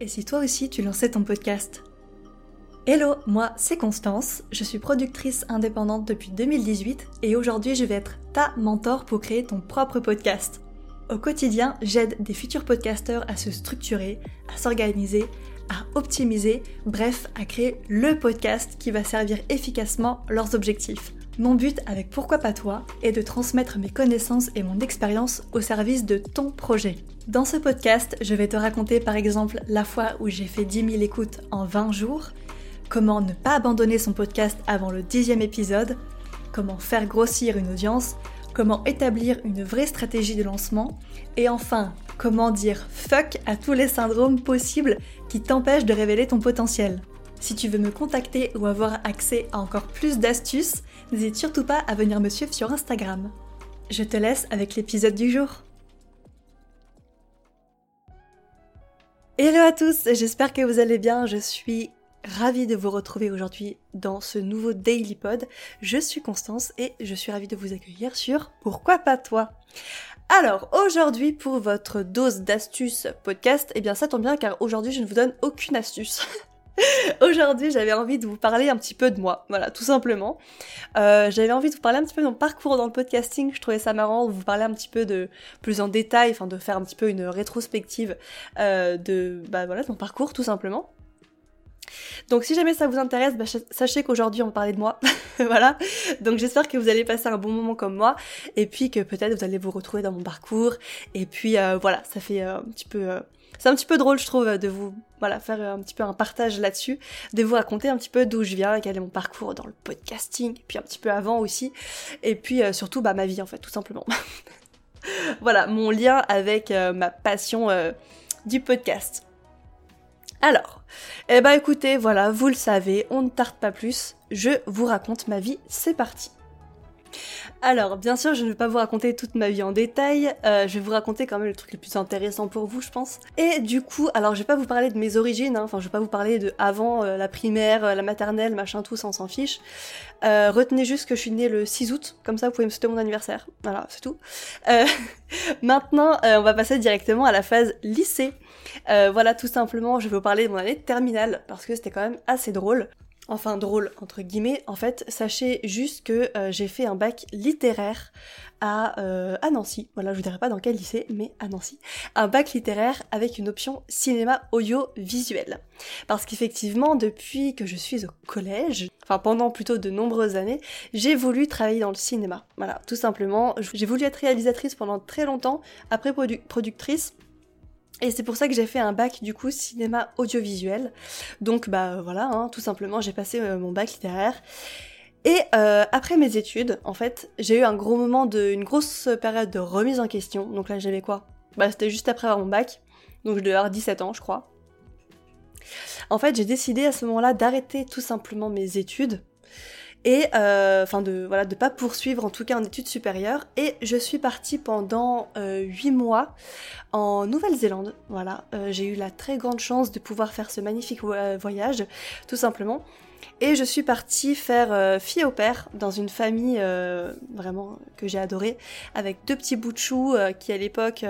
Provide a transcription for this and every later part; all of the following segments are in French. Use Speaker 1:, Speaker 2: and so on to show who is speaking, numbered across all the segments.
Speaker 1: Et si toi aussi tu lançais ton podcast Hello, moi c'est Constance, je suis productrice indépendante depuis 2018 et aujourd'hui je vais être ta mentor pour créer ton propre podcast. Au quotidien, j'aide des futurs podcasteurs à se structurer, à s'organiser, à optimiser, bref, à créer le podcast qui va servir efficacement leurs objectifs. Mon but avec Pourquoi pas toi est de transmettre mes connaissances et mon expérience au service de ton projet. Dans ce podcast, je vais te raconter par exemple la fois où j'ai fait 10 000 écoutes en 20 jours, comment ne pas abandonner son podcast avant le dixième épisode, comment faire grossir une audience, comment établir une vraie stratégie de lancement, et enfin, comment dire fuck à tous les syndromes possibles qui t'empêchent de révéler ton potentiel. Si tu veux me contacter ou avoir accès à encore plus d'astuces, n'hésite surtout pas à venir me suivre sur Instagram. Je te laisse avec l'épisode du jour. Hello à tous, j'espère que vous allez bien, je suis ravie de vous retrouver aujourd'hui dans ce nouveau Daily Pod. Je suis Constance et je suis ravie de vous accueillir sur Pourquoi pas toi? Alors aujourd'hui pour votre dose d'astuces podcast, eh bien ça tombe bien car aujourd'hui je ne vous donne aucune astuce. Aujourd'hui, j'avais envie de vous parler un petit peu de moi, voilà, tout simplement. Euh, j'avais envie de vous parler un petit peu de mon parcours dans le podcasting. Je trouvais ça marrant de vous parler un petit peu de plus en détail, enfin de faire un petit peu une rétrospective euh, de, bah voilà, de mon parcours, tout simplement. Donc si jamais ça vous intéresse, bah, sachez qu'aujourd'hui on va parler de moi. voilà. Donc j'espère que vous allez passer un bon moment comme moi et puis que peut-être vous allez vous retrouver dans mon parcours. Et puis euh, voilà, ça fait un petit peu c'est un petit peu drôle, je trouve, de vous voilà, faire un petit peu un partage là-dessus, de vous raconter un petit peu d'où je viens, quel est mon parcours dans le podcasting, puis un petit peu avant aussi, et puis euh, surtout bah, ma vie en fait, tout simplement. voilà, mon lien avec euh, ma passion euh, du podcast. Alors, eh ben écoutez, voilà, vous le savez, on ne tarde pas plus, je vous raconte ma vie, c'est parti. Alors, bien sûr, je ne vais pas vous raconter toute ma vie en détail, euh, je vais vous raconter quand même le truc le plus intéressant pour vous, je pense. Et du coup, alors je vais pas vous parler de mes origines, hein, enfin je vais pas vous parler de avant euh, la primaire, euh, la maternelle, machin tout, ça on s'en fiche. retenez juste que je suis née le 6 août, comme ça vous pouvez me souhaiter mon anniversaire. Voilà, c'est tout. maintenant, on va passer directement à la phase lycée. voilà, tout simplement, je vais vous parler de mon année terminale, parce que c'était quand même assez drôle enfin drôle entre guillemets, en fait, sachez juste que euh, j'ai fait un bac littéraire à, euh, à Nancy, voilà, je vous dirai pas dans quel lycée, mais à Nancy, un bac littéraire avec une option cinéma audio-visuel. Parce qu'effectivement, depuis que je suis au collège, enfin pendant plutôt de nombreuses années, j'ai voulu travailler dans le cinéma. Voilà, tout simplement, j'ai voulu être réalisatrice pendant très longtemps, après productrice, et c'est pour ça que j'ai fait un bac du coup cinéma audiovisuel. Donc bah voilà, hein, tout simplement j'ai passé euh, mon bac littéraire. Et euh, après mes études, en fait, j'ai eu un gros moment de, une grosse période de remise en question. Donc là j'avais quoi? Bah c'était juste après avoir mon bac. Donc je devais avoir 17 ans je crois. En fait j'ai décidé à ce moment-là d'arrêter tout simplement mes études et euh, enfin de voilà de pas poursuivre en tout cas en études supérieures. Et je suis partie pendant euh, 8 mois en Nouvelle-Zélande. Voilà. Euh, j'ai eu la très grande chance de pouvoir faire ce magnifique voyage tout simplement. Et je suis partie faire euh, fille au père dans une famille vraiment que j'ai adorée avec deux petits bouts de chou qui à l'époque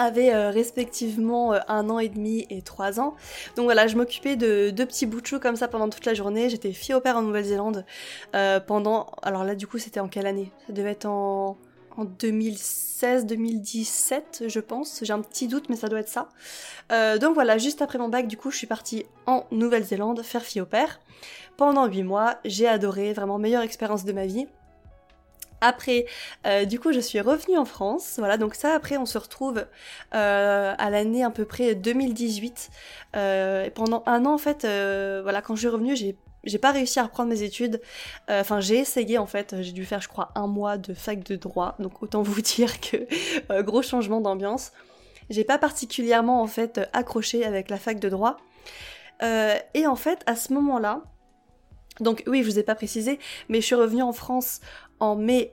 Speaker 1: avaient euh, respectivement euh, un an et demi et trois ans. Donc voilà, je m'occupais de deux petits bouts de comme ça pendant toute la journée. J'étais fille au père en Nouvelle-Zélande euh, pendant... Alors là du coup c'était en quelle année? Ça devait être en... En 2016-2017, je pense. J'ai un petit doute, mais ça doit être ça. donc voilà, juste après mon bac, du coup, je suis partie en Nouvelle-Zélande faire fille au père. Pendant 8 mois, j'ai adoré, vraiment meilleure expérience de ma vie. Après, euh, du coup, je suis revenue en France. Voilà, donc ça, après, on se retrouve euh, à l'année à peu près 2018. Euh, pendant un an, en fait, voilà, quand je suis revenue, j'ai pas réussi à reprendre mes études. Enfin, j'ai essayé en fait. J'ai dû faire, je crois, un mois de fac de droit. Donc autant vous dire que gros changement d'ambiance. J'ai pas particulièrement en fait accroché avec la fac de droit. et en fait, à ce moment-là, donc oui, je vous ai pas précisé, mais je suis revenue en France en mai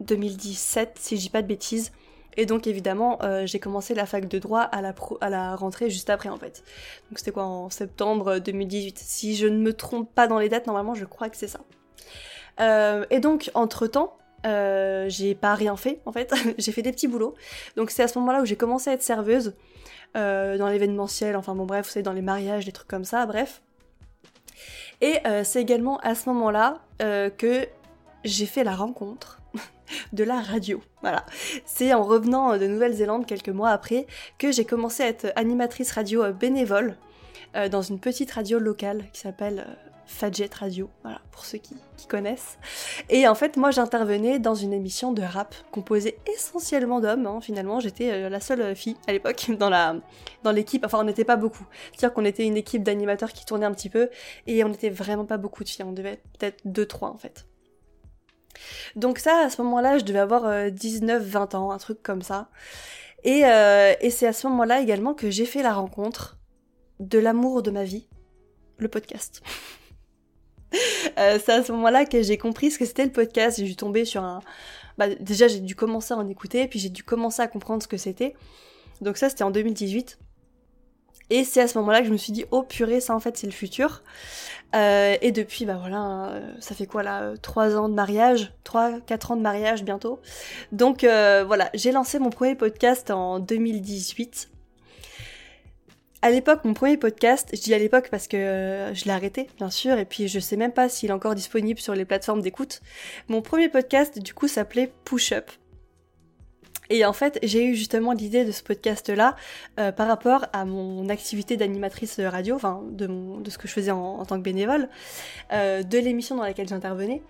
Speaker 1: 2017, si je dis pas de bêtises. Et donc évidemment, euh, j'ai commencé la fac de droit à la, rentrée juste après en fait. Donc c'était quoi en septembre 2018 Si je ne me trompe pas dans les dates, normalement je crois que c'est ça. Euh, et donc entre-temps, euh, j'ai pas rien fait en fait, j'ai fait des petits boulots. Donc c'est à ce moment-là où j'ai commencé à être serveuse dans l'événementiel, enfin bon bref, vous savez, dans les mariages, des trucs comme ça, bref. Et euh, c'est également à ce moment-là que j'ai fait la rencontre de la radio. Voilà. C'est en revenant de Nouvelle-Zélande quelques mois après que j'ai commencé à être animatrice radio bénévole dans une petite radio locale qui s'appelle Fadjet Radio, voilà, pour ceux qui, connaissent. Et en fait, moi j'intervenais dans une émission de rap composée essentiellement d'hommes, hein. finalement, j'étais euh, la seule fille à l'époque dans la dans l'équipe, enfin on n'était pas beaucoup. C'est-à-dire qu'on était une équipe d'animateurs qui tournait un petit peu, et on n'était vraiment pas beaucoup de filles, on devait peut-être 2-3 en fait. Donc ça, à ce moment-là, je devais avoir 19-20 euh, ans, un truc comme ça. Euh, et c'est à ce moment-là également que j'ai fait la rencontre de l'amour de ma vie, le podcast. Euh, c'est à ce moment-là que j'ai compris ce que c'était le podcast. J'ai dû tomber sur un. Bah, déjà, j'ai dû commencer à en écouter, puis j'ai dû commencer à comprendre ce que c'était. Donc, ça, c'était en 2018. Et c'est à ce moment-là que je me suis dit, oh purée, ça en fait, c'est le futur. Euh, et depuis, bah voilà, euh, ça fait quoi là 3 ans de mariage? 3, 4 ans de mariage bientôt. Donc voilà, j'ai lancé mon premier podcast en 2018 à l'époque, mon premier podcast, je dis à l'époque parce que euh, je l'ai arrêté, bien sûr, et puis je sais même pas s'il est encore disponible sur les plateformes d'écoute. Mon premier podcast, du coup, s'appelait Push Up. Et en fait, j'ai eu justement l'idée de ce podcast-là euh, par rapport à mon activité d'animatrice radio, enfin de, de ce que je faisais en, tant que bénévole, euh, de l'émission dans laquelle j'intervenais.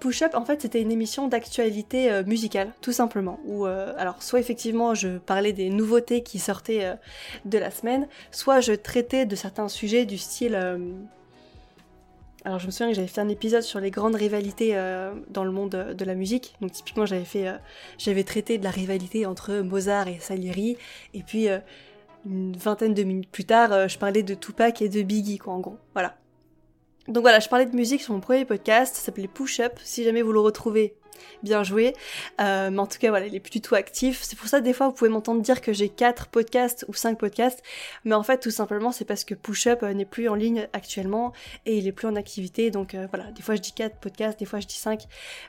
Speaker 1: Push Up, en fait, c'était une émission d'actualité euh, musicale, tout simplement. Euh, alors, soit effectivement, je parlais des nouveautés qui sortaient euh, de la semaine, soit je traitais de certains sujets du style. alors, je me souviens que j'avais fait un épisode sur les grandes rivalités dans le monde de la musique. Donc, typiquement, j'avais fait, j'avais traité de la rivalité entre Mozart et Salieri, et puis une vingtaine de minutes plus tard, je parlais de Tupac et de Biggie, quoi, en gros. Voilà. Donc voilà, je parlais de musique sur mon premier podcast, ça s'appelait Push Up, si jamais vous le retrouvez, bien joué. Euh, mais en tout cas, voilà, il est tout actif. C'est pour ça, des fois, vous pouvez m'entendre dire que j'ai 4 podcasts ou 5 podcasts. Mais en fait, tout simplement, c'est parce que Push Up euh, n'est plus en ligne actuellement et il est plus en activité. Donc euh, voilà, des fois je dis 4 podcasts, des fois je dis 5.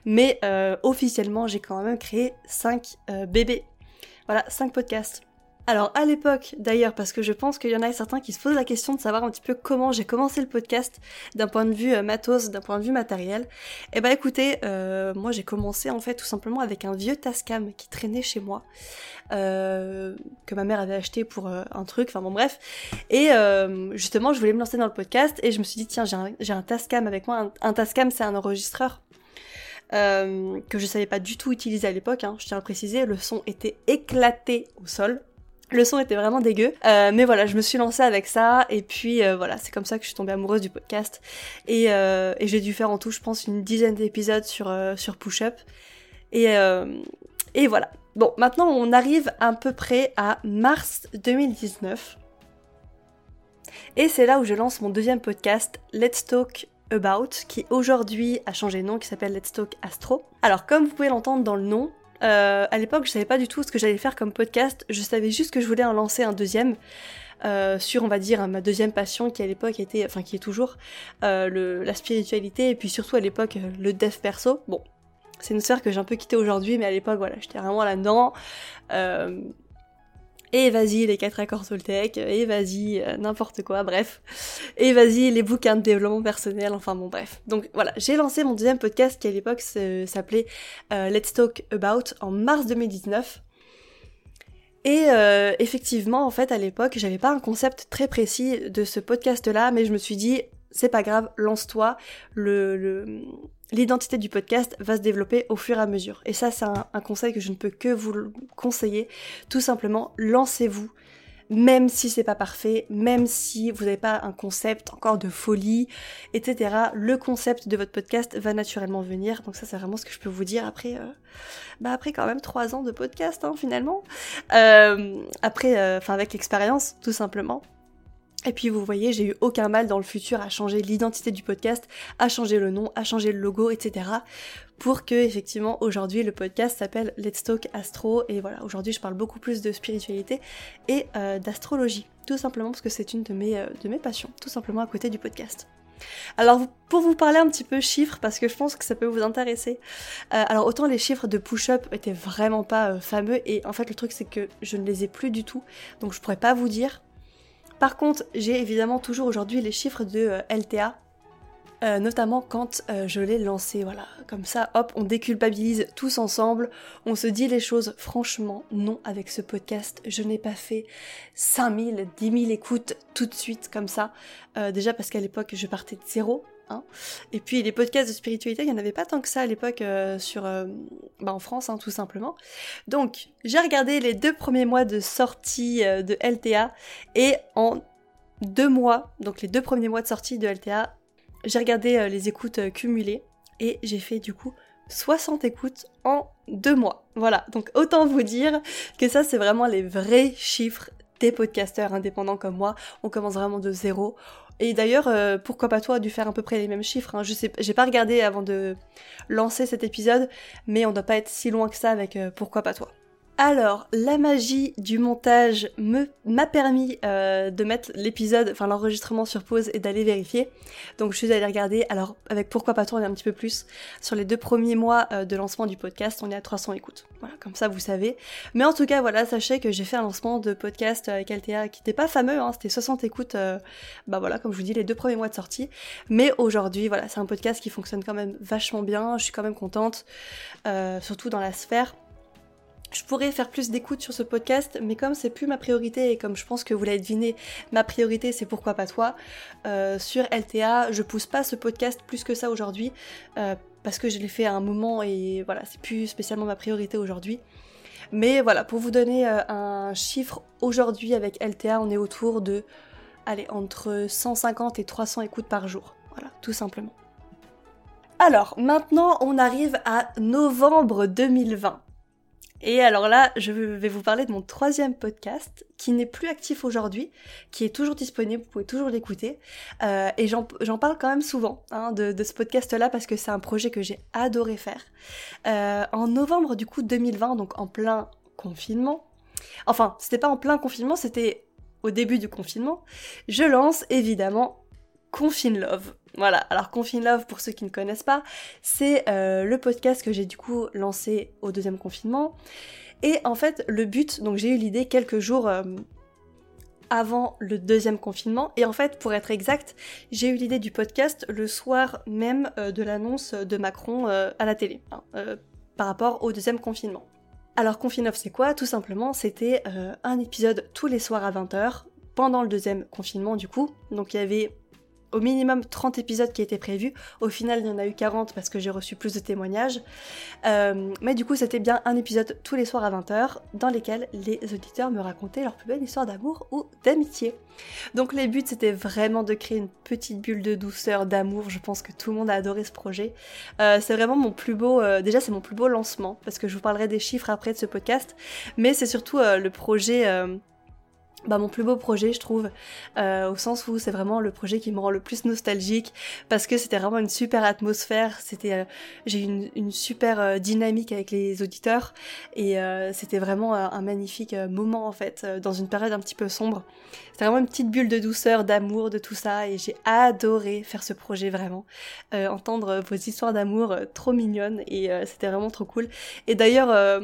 Speaker 1: Mais officiellement, j'ai quand même créé 5 bébés. Voilà, 5 podcasts. Alors à l'époque d'ailleurs, parce que je pense qu'il y en a certains qui se posent la question de savoir un petit peu comment j'ai commencé le podcast d'un point de vue euh, matos, d'un point de vue matériel. Eh ben écoutez, euh, moi j'ai commencé en fait tout simplement avec un vieux Tascam qui traînait chez moi, euh, que ma mère avait acheté pour un truc, enfin bon bref. Et justement je voulais me lancer dans le podcast et je me suis dit tiens j'ai un, Tascam avec moi. Un, Tascam c'est un enregistreur. que je savais pas du tout utiliser à l'époque, hein, je tiens à préciser, le son était éclaté au sol, le son était vraiment dégueu, euh, mais voilà, je me suis lancée avec ça, et puis euh, voilà, c'est comme ça que je suis tombée amoureuse du podcast. Et, euh, j'ai dû faire en tout, je pense, une dizaine d'épisodes sur, Push Up. Et voilà. Bon, maintenant on arrive à peu près à mars 2019. Et c'est là où je lance mon deuxième podcast, Let's Talk About, qui aujourd'hui a changé de nom, qui s'appelle Let's Talk Astro. Alors comme vous pouvez l'entendre dans le nom, euh, à l'époque, je savais pas du tout ce que j'allais faire comme podcast. Je savais juste que je voulais en lancer un deuxième. Euh, sur on va dire ma deuxième passion qui à l'époque était enfin qui est toujours euh, le, la spiritualité et puis surtout à l'époque le dev perso bon c'est une sphère que j'ai un peu quittée aujourd'hui mais à l'époque voilà j'étais vraiment là-dedans et vas-y les quatre accords Toltec, et vas-y euh, n'importe quoi, bref, et vas-y les bouquins de développement personnel, enfin bon bref. Donc voilà, j'ai lancé mon deuxième podcast qui à l'époque s'appelait euh, Let's Talk About en mars 2019. Et euh, effectivement, en fait, à l'époque, j'avais pas un concept très précis de ce podcast-là, mais je me suis dit, c'est pas grave, lance-toi. L'identité du podcast va se développer au fur et à mesure. Et ça, c'est un, conseil que je ne peux que vous conseiller. Tout simplement, lancez-vous. Même si c'est pas parfait, même si vous n'avez pas un concept encore de folie, etc. Le concept de votre podcast va naturellement venir. Donc ça, c'est vraiment ce que je peux vous dire après, euh, bah quand même trois ans de podcast, hein, finalement. Euh, après, euh, enfin avec l'expérience, tout simplement. Et puis vous voyez, j'ai eu aucun mal dans le futur à changer l'identité du podcast, à changer le nom, à changer le logo, etc. Pour que effectivement aujourd'hui le podcast s'appelle Let's Talk Astro et voilà aujourd'hui je parle beaucoup plus de spiritualité et euh, d'astrologie tout simplement parce que c'est une de mes, euh, de mes passions tout simplement à côté du podcast. Alors pour vous parler un petit peu chiffres, parce que je pense que ça peut vous intéresser. Euh, alors autant les chiffres de push-up étaient vraiment pas fameux, et en fait le truc c'est que je ne les ai plus du tout, donc je pourrais pas vous dire. Par contre, j'ai évidemment toujours aujourd'hui les chiffres de euh, LTA, euh, notamment quand euh, je l'ai lancé, voilà, comme ça, hop, on déculpabilise tous ensemble, on se dit les choses, franchement, non, avec ce podcast, je n'ai pas fait 5000, 10 000 écoutes tout de suite, comme ça, déjà parce qu'à l'époque, je partais de zéro, hein. et puis les podcasts de spiritualité, il n'y en avait pas tant que ça à l'époque sur, bah, en France, hein, tout simplement. Donc, j'ai regardé les deux premiers mois de sortie de LTA, et en deux mois, donc les deux premiers mois de sortie de LTA, j'ai regardé euh, les écoutes euh, cumulées et j'ai fait du coup 60 écoutes en deux mois. Voilà, donc autant vous dire que ça c'est vraiment les vrais chiffres des podcasteurs indépendants comme moi. On commence vraiment de zéro. Et d'ailleurs, euh, pourquoi pas toi, dû faire à peu près les mêmes chiffres. Hein. Je sais, j'ai pas regardé avant de lancer cet épisode, mais on doit pas être si loin que ça avec pourquoi pas toi. Alors, la magie du montage m'a permis euh, de mettre l'épisode, enfin l'enregistrement sur pause et d'aller vérifier. Donc je suis allée regarder, alors avec Pourquoi pas tourner un petit peu plus, sur les deux premiers mois euh, de lancement du podcast, on est à 300 écoutes. Voilà, comme ça vous savez. Mais en tout cas, voilà, sachez que j'ai fait un lancement de podcast avec Altea qui n'était pas fameux, hein, c'était 60 écoutes, euh, bah voilà, comme je vous dis, les deux premiers mois de sortie. Mais aujourd'hui, voilà, c'est un podcast qui fonctionne quand même vachement bien, je suis quand même contente, surtout dans la sphère je pourrais faire plus d'écoute sur ce podcast, mais comme c'est plus ma priorité et comme je pense que vous l'avez deviné, ma priorité c'est pourquoi pas toi, euh, sur LTA, je pousse pas ce podcast plus que ça aujourd'hui, euh, parce que je l'ai fait à un moment et voilà, c'est plus spécialement ma priorité aujourd'hui. Mais voilà, pour vous donner euh, un chiffre, aujourd'hui avec LTA, on est autour de, allez, entre 150 et 300 écoutes par jour. Voilà, tout simplement. Alors, maintenant, on arrive à novembre 2020. Et alors là, je vais vous parler de mon troisième podcast qui n'est plus actif aujourd'hui, qui est toujours disponible, vous pouvez toujours l'écouter. Euh, et j'en parle quand même souvent hein, de, ce podcast-là parce que c'est un projet que j'ai adoré faire. Euh, en novembre du coup 2020, donc en plein confinement, enfin c'était pas en plein confinement, c'était au début du confinement, je lance évidemment Confine Love. Voilà, alors Confine Love, pour ceux qui ne connaissent pas, c'est euh, le podcast que j'ai du coup lancé au deuxième confinement. Et en fait, le but, donc j'ai eu l'idée quelques jours euh, avant le deuxième confinement. Et en fait, pour être exact, j'ai eu l'idée du podcast le soir même euh, de l'annonce de Macron à la télé, hein, par rapport au deuxième confinement. Alors Confine Love, c'est quoi? Tout simplement, c'était un épisode tous les soirs à 20h pendant le deuxième confinement du coup. Donc il y avait au minimum 30 épisodes qui étaient prévus. Au final, il y en a eu 40 parce que j'ai reçu plus de témoignages. Euh, mais du coup, c'était bien un épisode tous les soirs à 20h dans lesquels les auditeurs me racontaient leur plus belle histoire d'amour ou d'amitié. Donc les buts, c'était vraiment de créer une petite bulle de douceur, d'amour. Je pense que tout le monde a adoré ce projet. Euh, c'est vraiment mon plus beau... Euh, déjà, c'est mon plus beau lancement parce que je vous parlerai des chiffres après de ce podcast. Mais c'est surtout le projet bah, mon plus beau projet, je trouve, euh, au sens où c'est vraiment le projet qui me rend le plus nostalgique parce que c'était vraiment une super atmosphère. C'était, euh, j'ai eu une, super euh, dynamique avec les auditeurs et c'était vraiment un magnifique moment en fait dans une période un petit peu sombre. C'était vraiment une petite bulle de douceur, d'amour, de tout ça et j'ai adoré faire ce projet vraiment, entendre vos histoires d'amour trop mignonnes et c'était vraiment trop cool. Et d'ailleurs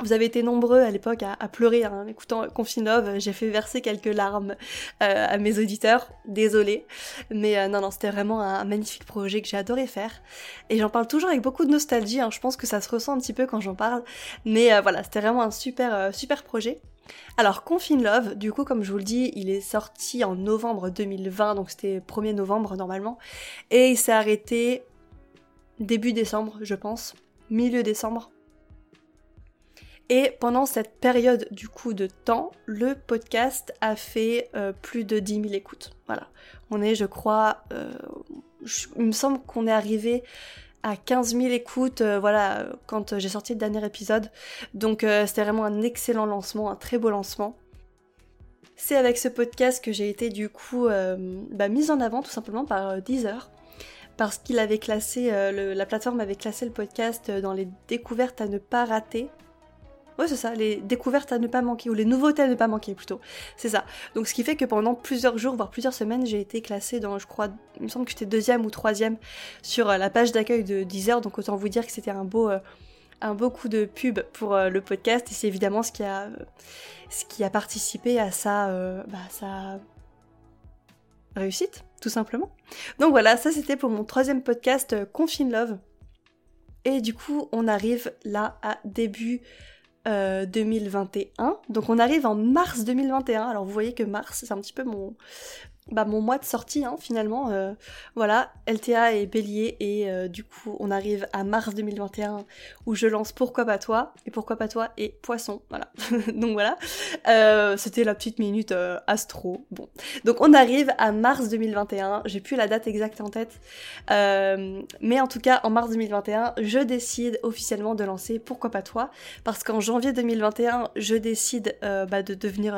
Speaker 1: vous avez été nombreux à l'époque à, pleurer en écoutant Confinov. J'ai fait verser quelques larmes euh, à mes auditeurs. Désolée. Mais euh, non, non, c'était vraiment un, magnifique projet que j'ai adoré faire. Et j'en parle toujours avec beaucoup de nostalgie. Hein. Je pense que ça se ressent un petit peu quand j'en parle. Mais euh, voilà, c'était vraiment un super, super projet. Alors, Confine Love, du coup, comme je vous le dis, il est sorti en novembre 2020. Donc, c'était 1er novembre normalement. Et il s'est arrêté début décembre, je pense. Milieu décembre et pendant cette période du coup de temps, le podcast a fait euh, plus de 10 000 écoutes. Voilà. On est, je crois, euh, il me semble qu'on est arrivé à 15 000 écoutes, euh, voilà, quand j'ai sorti le dernier épisode. Donc c'était vraiment un excellent lancement, un très beau lancement. C'est avec ce podcast que j'ai été du coup bah, mise en avant tout simplement par Deezer parce qu'il avait classé, la plateforme avait classé le podcast dans les découvertes à ne pas rater Ouais, c'est ça, les découvertes à ne pas manquer, ou les nouveautés à ne pas manquer plutôt. C'est ça. Donc ce qui fait que pendant plusieurs jours, voire plusieurs semaines, j'ai été classée dans, je crois, il me semble que j'étais deuxième ou troisième sur euh, la page d'accueil de Deezer, donc autant vous dire que c'était un beau, euh, un beau coup de pub pour euh, le podcast, et c'est évidemment ce qui a, ce qui a participé à sa, bah, sa réussite, tout simplement. Donc voilà, ça c'était pour mon troisième podcast Confine Love. Et du coup, on arrive là à début 2021. Donc on arrive en mars 2021. Alors vous voyez que mars, c'est un petit peu mon, bah, mon mois de sortie hein, finalement. Euh, voilà, LTA est bélier et euh, du coup on arrive à mars 2021 où je lance Pourquoi pas toi et Pourquoi pas toi et Poisson. Voilà, donc voilà. Euh, C'était la petite minute astro. Bon, donc on arrive à mars 2021. J'ai plus la date exacte en tête, mais en tout cas en mars 2021 je décide officiellement de lancer Pourquoi pas toi parce qu'en janvier 2021 je décide bah, de devenir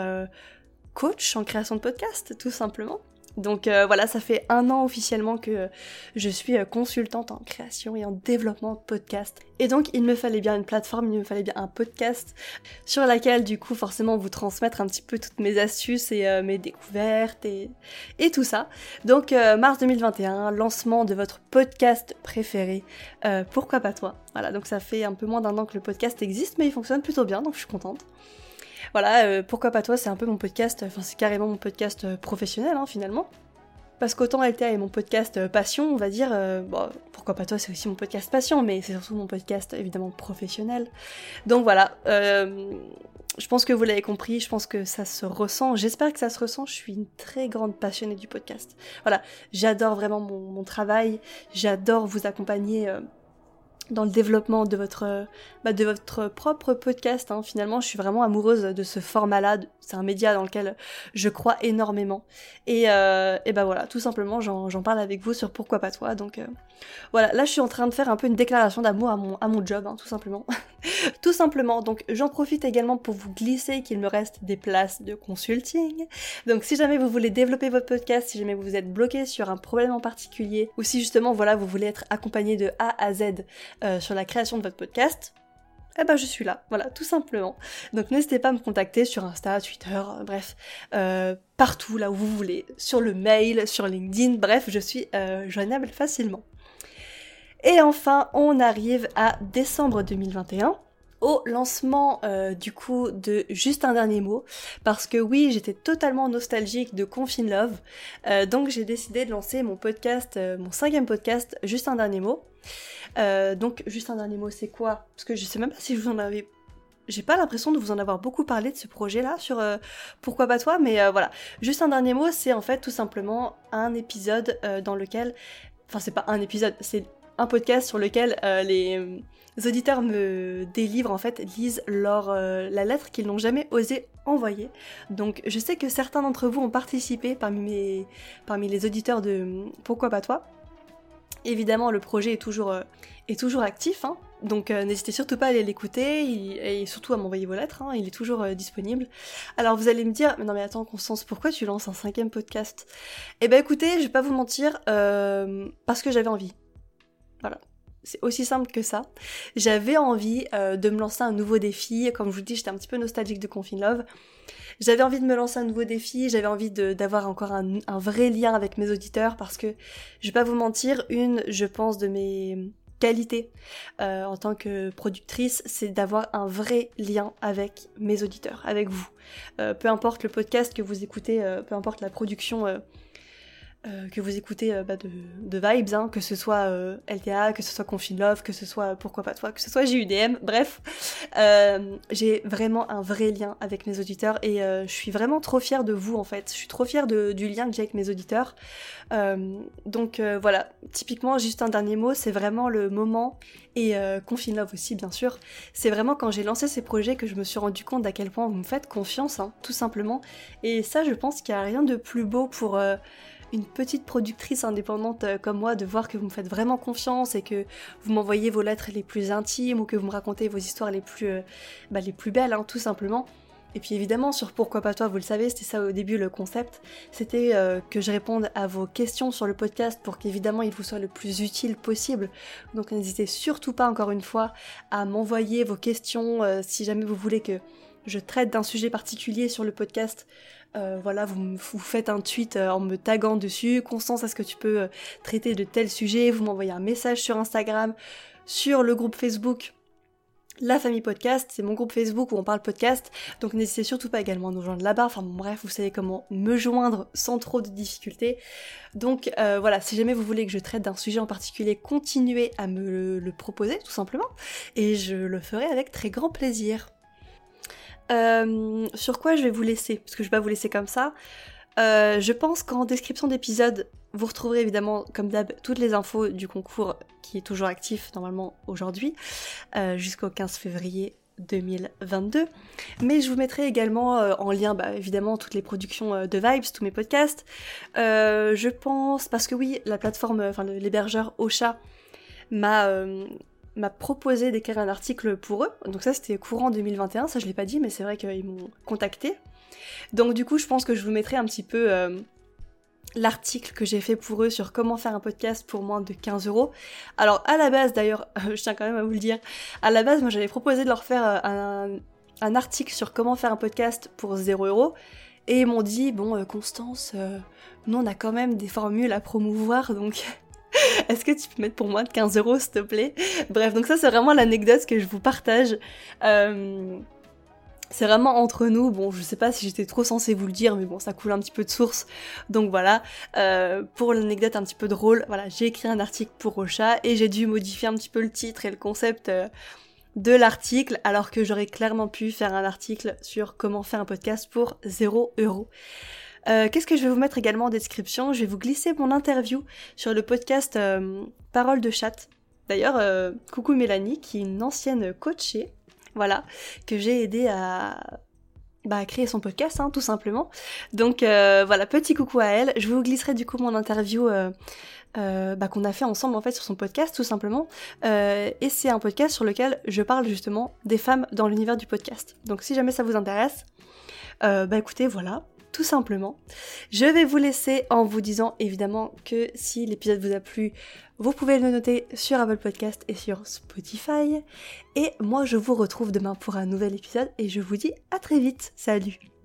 Speaker 1: coach en création de podcast, tout simplement. Donc euh, voilà, ça fait un an officiellement que je suis euh, consultante en création et en développement de podcast. Et donc il me fallait bien une plateforme, il me fallait bien un podcast sur laquelle du coup forcément vous transmettre un petit peu toutes mes astuces et euh, mes découvertes et, et, tout ça. Donc mars 2021, lancement de votre podcast préféré. pourquoi pas toi? Voilà, donc ça fait un peu moins d'un an que le podcast existe, mais il fonctionne plutôt bien, donc je suis contente. Voilà, euh, pourquoi pas toi, c'est un peu mon podcast, enfin c'est carrément mon podcast euh, professionnel hein, finalement. Parce qu'autant LTA est mon podcast euh, passion, on va dire, pourquoi pas toi, c'est aussi mon podcast passion, mais c'est surtout mon podcast évidemment professionnel. Donc voilà, je pense que vous l'avez compris, je pense que ça se ressent, j'espère que ça se ressent, je suis une très grande passionnée du podcast. Voilà, j'adore vraiment mon travail, j'adore vous accompagner dans le développement de votre, bah, de votre propre podcast. Hein. Finalement, je suis vraiment amoureuse de ce format-là. C'est un média dans lequel je crois énormément. Et, euh, et bah voilà, tout simplement, j'en parle avec vous sur pourquoi pas toi. Donc euh, voilà, là, je suis en train de faire un peu une déclaration d'amour à mon, à mon job, hein, tout simplement. tout simplement. Donc j'en profite également pour vous glisser qu'il me reste des places de consulting. Donc si jamais vous voulez développer votre podcast, si jamais vous êtes bloqué sur un problème en particulier, ou si justement, voilà, vous voulez être accompagné de A à Z euh, sur la création de votre podcast, eh ben je suis là, voilà, tout simplement. Donc n'hésitez pas à me contacter sur Insta, Twitter, euh, bref, euh, partout là où vous voulez, sur le mail, sur LinkedIn, bref, je suis joignable facilement. Et enfin, on arrive à décembre 2021 au lancement du coup de Juste un dernier mot. Parce que oui j'étais totalement nostalgique de Confine Love. Donc j'ai décidé de lancer mon podcast mon cinquième podcast Juste un dernier mot. Euh, donc, juste un dernier mot, c'est quoi? Parce que je sais même pas si vous en avais j'ai pas l'impression de vous en avoir beaucoup parlé de ce projet-là sur euh, Pourquoi pas toi, mais euh, voilà. Juste un dernier mot, c'est en fait tout simplement un épisode dans lequel, enfin c'est pas un épisode, c'est un podcast sur lequel les, auditeurs me délivrent en fait, lisent leur la lettre qu'ils n'ont jamais osé envoyer. Donc je sais que certains d'entre vous ont participé parmi les auditeurs de Pourquoi pas toi. Évidemment, le projet est toujours, euh, toujours actif, hein. donc euh, n'hésitez surtout pas à aller l'écouter et surtout à m'envoyer vos lettres, hein. il est toujours euh, disponible. Alors vous allez me dire, mais non mais attends Constance, pourquoi tu lances un cinquième podcast? Eh ben écoutez, je vais pas vous mentir, parce que j'avais envie. Voilà. C'est aussi simple que ça. J'avais envie de me lancer un nouveau défi. Comme je vous dis, j'étais un petit peu nostalgique de Confine Love. J'avais envie de me lancer un nouveau défi, j'avais envie d'avoir encore un, vrai lien avec mes auditeurs parce que, je vais pas vous mentir, une, je pense, de mes qualités euh, en tant que productrice, c'est d'avoir un vrai lien avec mes auditeurs, avec vous. Euh, peu importe le podcast que vous écoutez, euh, peu importe la production euh, que vous écoutez euh, bah, de, vibes, hein, que ce soit euh, LTA, que ce soit Confine Love, que ce soit Pourquoi pas toi, que ce soit JUDM, bref. j'ai vraiment un vrai lien avec mes auditeurs et je suis vraiment trop fière de vous en fait. Je suis trop fière du lien que j'ai avec mes auditeurs. donc voilà, typiquement, juste un dernier mot, c'est vraiment le moment et Confine Love aussi bien sûr. C'est vraiment quand j'ai lancé ces projets que je me suis rendu compte d'à quel point vous me faites confiance, hein, tout simplement. Et ça, je pense qu'il n'y a rien de plus beau pour une petite productrice indépendante euh, comme moi de voir que vous me faites vraiment confiance et que vous m'envoyez vos lettres les plus intimes ou que vous me racontez vos histoires les plus, euh, bah, les plus belles, hein, tout simplement. Et puis évidemment, sur Pourquoi pas toi, vous le savez, c'était ça au début le concept. C'était euh, que je réponde à vos questions sur le podcast pour qu'évidemment il vous soit le plus utile possible. Donc n'hésitez surtout pas, encore une fois, à m'envoyer vos questions si jamais vous voulez que je traite d'un sujet particulier sur le podcast. Euh, voilà, vous, faites un tweet en me taguant dessus. Constance, est-ce que tu peux traiter de tel sujet Vous m'envoyez un message sur Instagram, sur le groupe Facebook la famille podcast, c'est mon groupe Facebook où on parle podcast, donc n'hésitez surtout pas également à nous joindre là-bas, enfin bref, vous savez comment me joindre sans trop de difficultés. Donc euh, voilà, si jamais vous voulez que je traite d'un sujet en particulier, continuez à me le, proposer tout simplement, et je le ferai avec très grand plaisir. Euh, sur quoi je vais vous laisser, parce que je vais pas vous laisser comme ça. Euh, je pense qu'en description d'épisode, vous retrouverez évidemment, comme d'hab, toutes les infos du concours qui est toujours actif normalement aujourd'hui, euh, jusqu'au 15 février 2022. Mais je vous mettrai également en lien, bah, évidemment, toutes les productions de Vibes, tous mes podcasts. je pense, parce que oui, la plateforme, enfin l'hébergeur Ocha m'a m'a proposé d'écrire un article pour eux. Donc ça, c'était courant 2021, ça je l'ai pas dit, mais c'est vrai qu'ils m'ont contacté. Donc du coup, je pense que je vous mettrai un petit peu euh, l'article que j'ai fait pour eux sur comment faire un podcast pour moins de 15 euros. Alors à la base d'ailleurs, je tiens quand même à vous le dire, à la base moi j'avais proposé de leur faire euh, un, article sur comment faire un podcast pour 0 euros. Et ils m'ont dit, bon euh, Constance, nous on a quand même des formules à promouvoir, donc est-ce que tu peux mettre pour moins de 15 euros s'il te plaît? Bref, donc ça c'est vraiment l'anecdote que je vous partage. Euh, c'est vraiment entre nous. Bon, je sais pas si j'étais trop censée vous le dire, mais bon, ça coule un petit peu de source. Donc voilà. Euh, pour l'anecdote un petit peu drôle, voilà, j'ai écrit un article pour Rocha et j'ai dû modifier un petit peu le titre et le concept euh, de l'article, alors que j'aurais clairement pu faire un article sur comment faire un podcast pour 0 euros. Euh, qu'est-ce que je vais vous mettre également en description? Je vais vous glisser mon interview sur le podcast Parole de chat. D'ailleurs, coucou Mélanie, qui est une ancienne coachée voilà, que j'ai aidé à, bah, créer son podcast, hein, tout simplement. Donc euh, voilà, petit coucou à elle. Je vous glisserai du coup mon interview euh, euh, bah, qu'on a fait ensemble en fait sur son podcast, tout simplement. et c'est un podcast sur lequel je parle justement des femmes dans l'univers du podcast. Donc si jamais ça vous intéresse, bah écoutez, voilà, tout simplement. Je vais vous laisser en vous disant évidemment que si l'épisode vous a plu, vous pouvez le noter sur Apple Podcast et sur Spotify. Et moi je vous retrouve demain pour un nouvel épisode et je vous dis à très vite. Salut